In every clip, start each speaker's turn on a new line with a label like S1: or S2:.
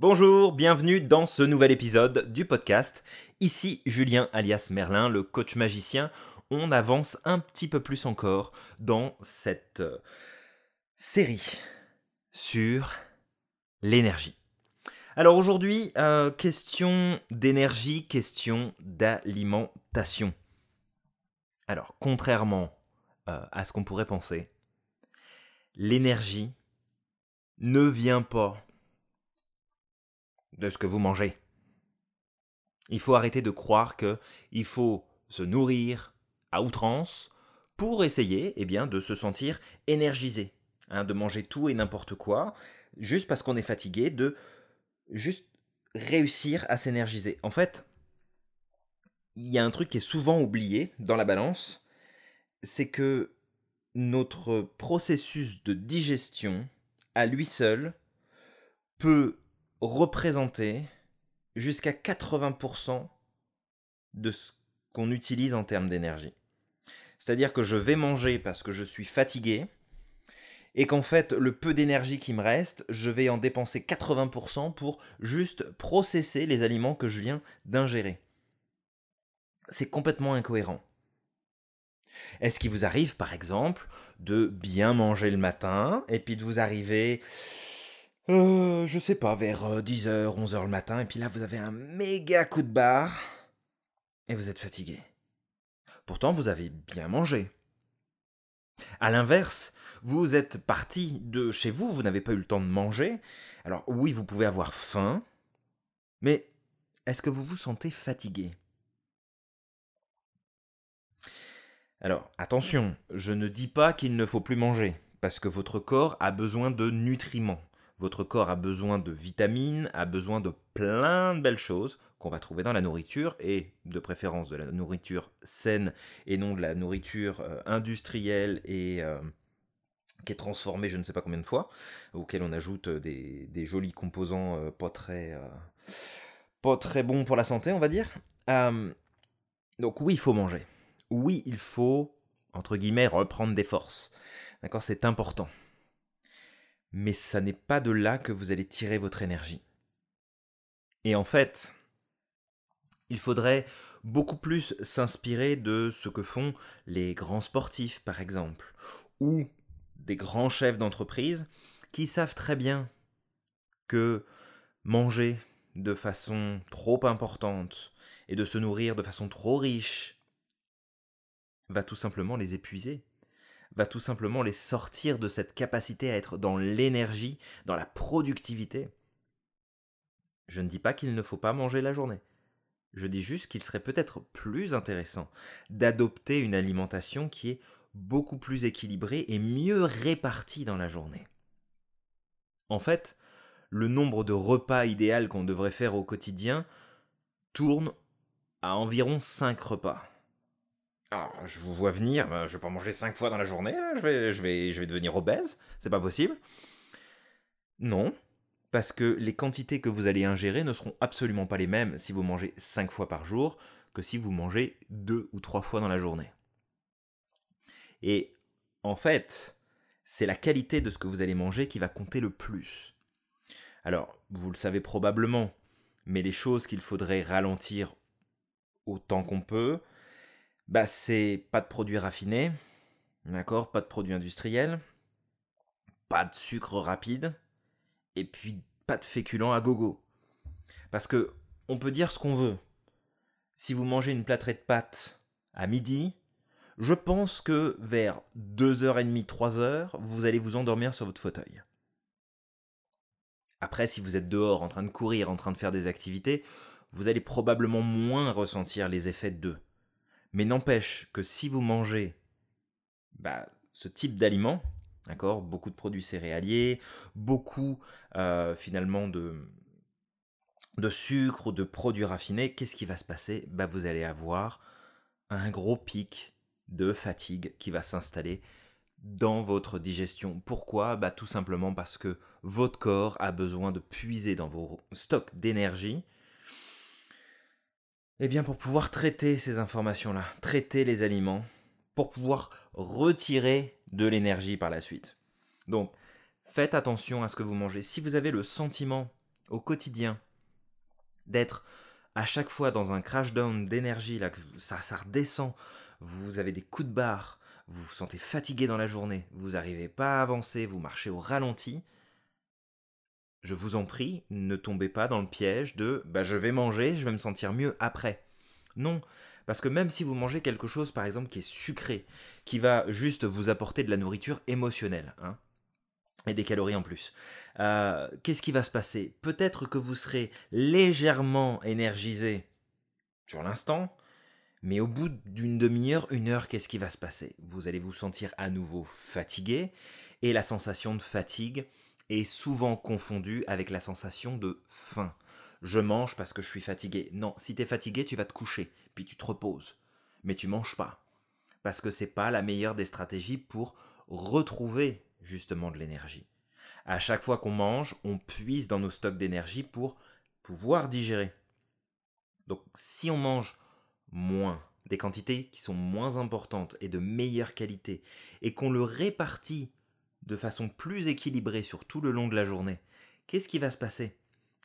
S1: Bonjour, bienvenue dans ce nouvel épisode du podcast. Ici Julien alias Merlin, le coach magicien. On avance un petit peu plus encore dans cette euh, série sur l'énergie. Alors aujourd'hui, euh, question d'énergie, question d'alimentation. Alors, contrairement euh, à ce qu'on pourrait penser, l'énergie ne vient pas de ce que vous mangez. Il faut arrêter de croire que il faut se nourrir à outrance pour essayer eh bien, de se sentir énergisé, hein, de manger tout et n'importe quoi, juste parce qu'on est fatigué, de juste réussir à s'énergiser. En fait, il y a un truc qui est souvent oublié dans la balance, c'est que notre processus de digestion, à lui seul, peut représenter jusqu'à 80% de ce qu'on utilise en termes d'énergie. C'est-à-dire que je vais manger parce que je suis fatigué, et qu'en fait, le peu d'énergie qui me reste, je vais en dépenser 80% pour juste processer les aliments que je viens d'ingérer. C'est complètement incohérent. Est-ce qu'il vous arrive, par exemple, de bien manger le matin, et puis de vous arriver euh, je sais pas, vers 10h, euh, 11h le matin, et puis là vous avez un méga coup de barre, et vous êtes fatigué. Pourtant vous avez bien mangé. À l'inverse, vous êtes parti de chez vous, vous n'avez pas eu le temps de manger. Alors oui, vous pouvez avoir faim, mais est-ce que vous vous sentez fatigué? Alors attention, je ne dis pas qu'il ne faut plus manger, parce que votre corps a besoin de nutriments. Votre corps a besoin de vitamines, a besoin de plein de belles choses qu'on va trouver dans la nourriture, et de préférence de la nourriture saine et non de la nourriture euh, industrielle et euh, qui est transformée je ne sais pas combien de fois, auquel on ajoute euh, des, jolis composants pas, très, pas très bons pour la santé, on va dire. donc oui, il faut manger. Oui, il faut, entre guillemets, reprendre des forces. D'accord, c'est important mais ça n'est pas de là que vous allez tirer votre énergie. Et en fait, il faudrait beaucoup plus s'inspirer de ce que font les grands sportifs, par exemple, ou des grands chefs d'entreprise qui savent très bien que manger de façon trop importante et de se nourrir de façon trop riche va tout simplement les épuiser va tout simplement les sortir de cette capacité à être dans l'énergie, dans la productivité. Je ne dis pas qu'il ne faut pas manger la journée. Je dis juste qu'il serait peut-être plus intéressant d'adopter une alimentation qui est beaucoup plus équilibrée et mieux répartie dans la journée. En fait, le nombre de repas idéal qu'on devrait faire au quotidien tourne à environ 5 repas. Ah, je vous vois venir, bah, je vais pas manger 5 fois dans la journée, je, vais, je, vais, je vais devenir obèse, c'est pas possible. Non, parce que les quantités que vous allez ingérer ne seront absolument pas les mêmes si vous mangez 5 fois par jour que si vous mangez 2 ou 3 fois dans la journée. Et en fait, c'est la qualité de ce que vous allez manger qui va compter le plus. Alors, vous le savez probablement, mais les choses qu'il faudrait ralentir autant qu'on peut, bah, c'est pas de produits raffinés, d'accord, pas de produits industriels, pas de sucre rapide, et puis pas de féculents à gogo. Parce que on peut dire ce qu'on veut. Si vous mangez une plâtrée de pâtes à midi, je pense que vers 2h30, 3h, vous allez vous endormir sur votre fauteuil. Après, si vous êtes dehors en train de courir, en train de faire des activités, vous allez probablement moins ressentir les effets d'eux. Mais n'empêche que si vous mangez bah, ce type d'aliments, d'accord, beaucoup de produits céréaliers, beaucoup euh, finalement de, de sucre ou de produits raffinés, qu'est-ce qui va se passer? Bah, Vous allez avoir un gros pic de fatigue qui va s'installer dans votre digestion. Pourquoi? Bah, Tout simplement parce que votre corps a besoin de puiser dans vos stocks d'énergie eh bien, pour pouvoir traiter ces informations-là, traiter les aliments, pour pouvoir retirer de l'énergie par la suite. Donc, faites attention à ce que vous mangez. Si vous avez le sentiment au quotidien, d'être à chaque fois dans un crash down d'énergie, là, ça, ça redescend, vous avez des coups de barre, vous vous sentez fatigué dans la journée, vous n'arrivez pas à avancer, vous marchez au ralenti, je vous en prie, ne tombez pas dans le piège de bah, je vais manger, je vais me sentir mieux après. Non, parce que même si vous mangez quelque chose par exemple qui est sucré, qui va juste vous apporter de la nourriture émotionnelle, hein, et des calories en plus, euh, qu'est-ce qui va se passer? Peut-être que vous serez légèrement énergisé sur l'instant, mais au bout d'une demi-heure, une heure, qu'est-ce qui va se passer? Vous allez vous sentir à nouveau fatigué, et la sensation de fatigue est souvent confondue avec la sensation de faim. Je mange parce que je suis fatigué. Non, si tu es fatigué, tu vas te coucher, puis tu te reposes. Mais tu manges pas. Parce que c'est pas la meilleure des stratégies pour retrouver justement de l'énergie. À chaque fois qu'on mange, on puise dans nos stocks d'énergie pour pouvoir digérer. Donc si on mange moins, des quantités qui sont moins importantes et de meilleure qualité, et qu'on le répartit de façon plus équilibrée sur tout le long de la journée, qu'est-ce qui va se passer?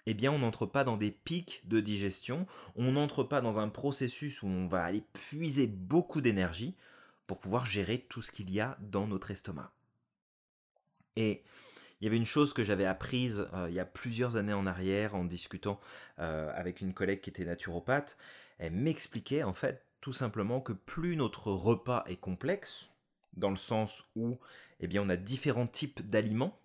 S1: Eh bien, on n'entre pas dans des pics de digestion, on n'entre pas dans un processus où on va aller puiser beaucoup d'énergie pour pouvoir gérer tout ce qu'il y a dans notre estomac. Et il y avait une chose que j'avais apprise euh, il y a plusieurs années en arrière en discutant euh, avec une collègue qui était naturopathe. Elle m'expliquait en fait tout simplement que plus notre repas est complexe, dans le sens où eh bien, on a différents types d'aliments.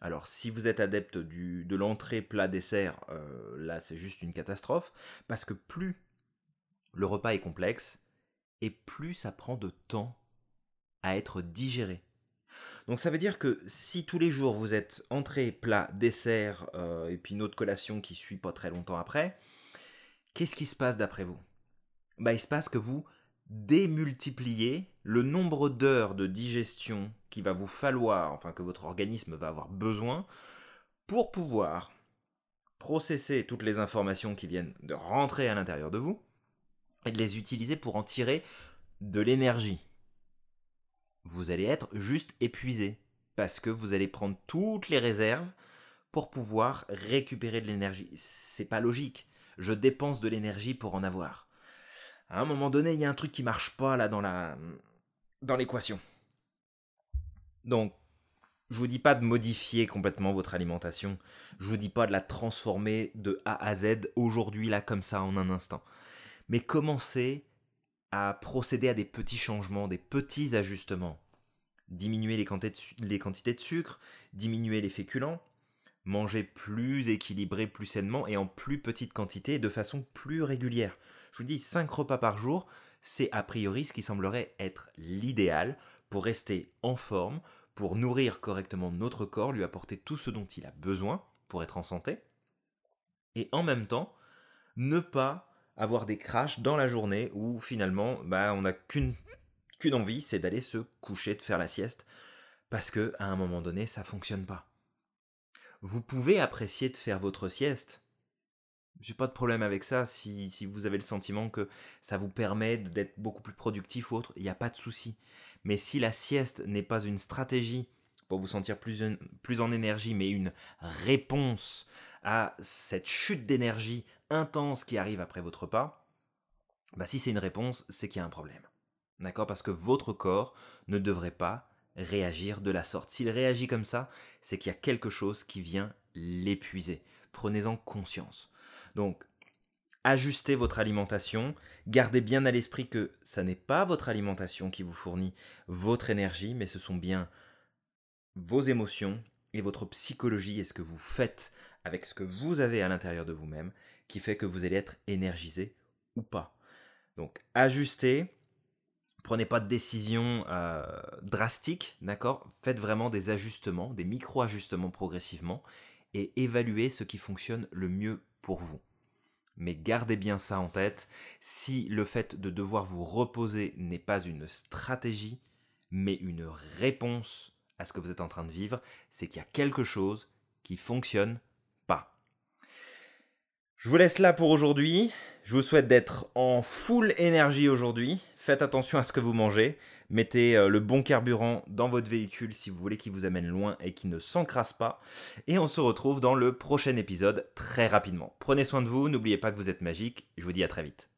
S1: Alors si vous êtes adepte du, de l'entrée plat dessert, euh, là c'est juste une catastrophe, parce que plus le repas est complexe, et plus ça prend de temps à être digéré. Donc ça veut dire que si tous les jours vous êtes entrée, plat, dessert, euh, et puis une autre collation qui suit pas très longtemps après, qu'est-ce qui se passe d'après vous? Bah, Il se passe que vous démultipliez le nombre d'heures de digestion qu'il va vous falloir, enfin que votre organisme va avoir besoin, pour pouvoir processer toutes les informations qui viennent de rentrer à l'intérieur de vous, et de les utiliser pour en tirer de l'énergie vous allez être juste épuisé parce que vous allez prendre toutes les réserves pour pouvoir récupérer de l'énergie. C'est pas logique. Je dépense de l'énergie pour en avoir. À un moment donné, il y a un truc qui marche pas là dans la dans l'équation. Donc je vous dis pas de modifier complètement votre alimentation. Je vous dis pas de la transformer de A à Z aujourd'hui là comme ça en un instant. Mais commencez à procéder à des petits changements, des petits ajustements. Diminuer les quantités de, sucre, diminuer les féculents, manger plus équilibré, plus sainement et en plus petite quantité et de façon plus régulière. Je vous dis 5 repas par jour, c'est a priori ce qui semblerait être l'idéal pour rester en forme, pour nourrir correctement notre corps, lui apporter tout ce dont il a besoin pour être en santé, et en même temps ne pas avoir des crashs dans la journée où finalement bah, on n'a qu'une qu'une envie, c'est d'aller se coucher, de faire la sieste, parce que à un moment donné, ça fonctionne pas. Vous pouvez apprécier de faire votre sieste. J'ai pas de problème avec ça si, vous avez le sentiment que ça vous permet d'être beaucoup plus productif ou autre, il n'y a pas de souci. Mais si la sieste n'est pas une stratégie pour vous sentir plus, plus en énergie, mais une réponse à cette chute d'énergie intense qui arrive après votre repas, bah si c'est une réponse, c'est qu'il y a un problème. D'accord? Parce que votre corps ne devrait pas réagir de la sorte. S'il réagit comme ça, c'est qu'il y a quelque chose qui vient l'épuiser. Prenez-en conscience. Donc, ajustez votre alimentation, gardez bien à l'esprit que ça n'est pas votre alimentation qui vous fournit votre énergie, mais ce sont bien vos émotions et votre psychologie et ce que vous faites avec ce que vous avez à l'intérieur de vous-même qui fait que vous allez être énergisé ou pas. Donc ajustez, prenez pas de décision euh, drastique, d'accord? Faites vraiment des ajustements, des micro-ajustements progressivement et évaluez ce qui fonctionne le mieux vous. Mais gardez bien ça en tête, si le fait de devoir vous reposer n'est pas une stratégie, mais une réponse à ce que vous êtes en train de vivre, c'est qu'il y a quelque chose qui fonctionne pas. Je vous laisse là pour aujourd'hui. Je vous souhaite d'être en full énergie aujourd'hui. Faites attention à ce que vous mangez, Mettez euh, le bon carburant dans votre véhicule si vous voulez qu'il vous amène loin et qu'il ne s'encrasse pas. Et on se retrouve dans le prochain épisode très rapidement. Prenez soin de vous, n'oubliez pas que vous êtes magique. Je vous dis à très vite.